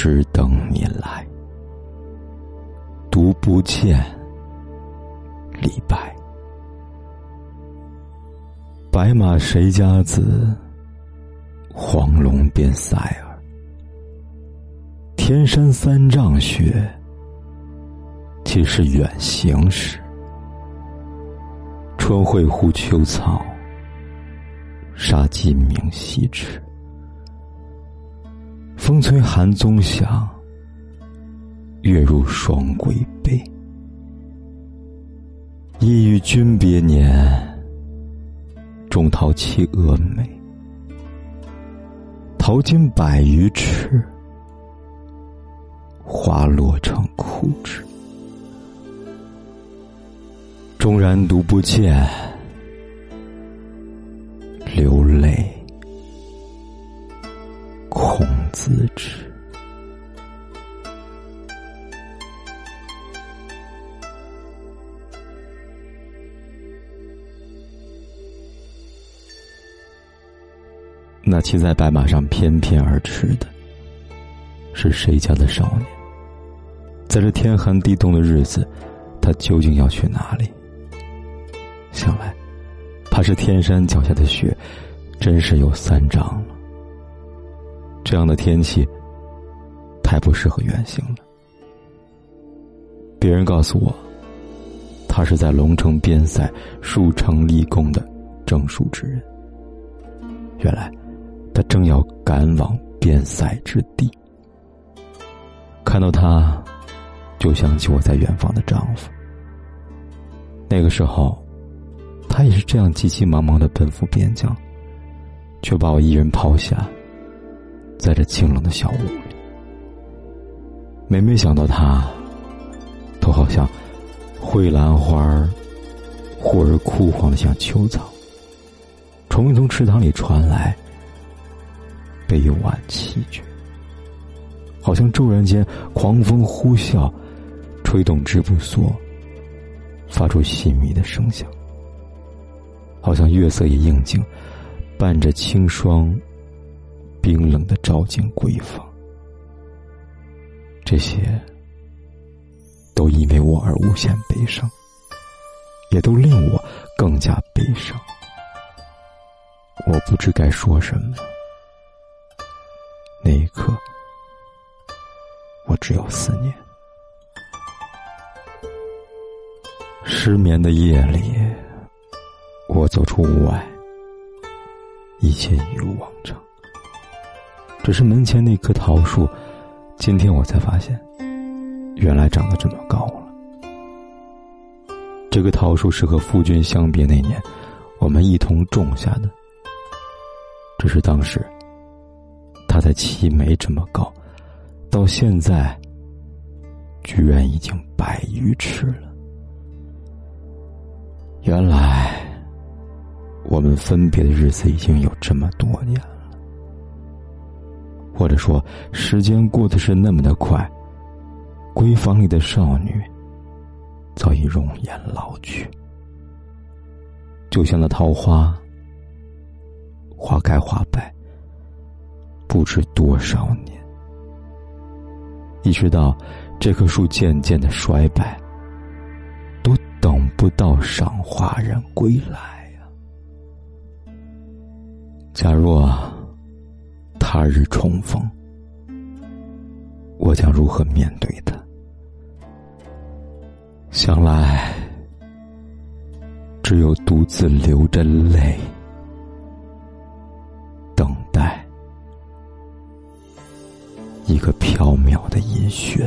只等你来。独不见，李白。白马谁家子？黄龙变塞儿。天山三丈雪，岂是远行时？春会呼秋草，杀鸡鸣西池。风吹寒钟响，月入双归悲。意与君别年，中桃栖峨眉。桃径百余尺，花落成枯枝。纵然独不见，流那骑在白马上翩翩而驰的，是谁家的少年？在这天寒地冻的日子，他究竟要去哪里？想来，怕是天山脚下的雪，真是有三丈了。这样的天气，太不适合远行了。别人告诉我，他是在龙城边塞戍城立功的正数之人。原来，他正要赶往边塞之地。看到他，就想起我在远方的丈夫。那个时候，他也是这样急急忙忙的奔赴边疆，却把我一人抛下。在这清冷的小屋里，每每想到他，都好像蕙兰花，忽而枯黄的像秋草。虫从池塘里传来，悲婉凄绝，好像骤然间狂风呼啸，吹动织布梭，发出细密的声响。好像月色也应景，伴着清霜。冰冷的照进闺房，这些都因为我而无限悲伤，也都令我更加悲伤。我不知该说什么。那一刻，我只有思念。失眠的夜里，我走出屋外，一切一如往常。只是门前那棵桃树，今天我才发现，原来长得这么高了。这个桃树是和夫君相别那年，我们一同种下的。只是当时，它才齐眉这么高，到现在，居然已经百余尺了。原来，我们分别的日子已经有这么多年了。或者说，时间过得是那么的快。闺房里的少女，早已容颜老去，就像那桃花，花开花败，不知多少年，一直到这棵树渐渐的衰败，都等不到赏花人归来呀。假若。他日重逢，我将如何面对他？想来，只有独自流着泪，一个缥缈的音讯。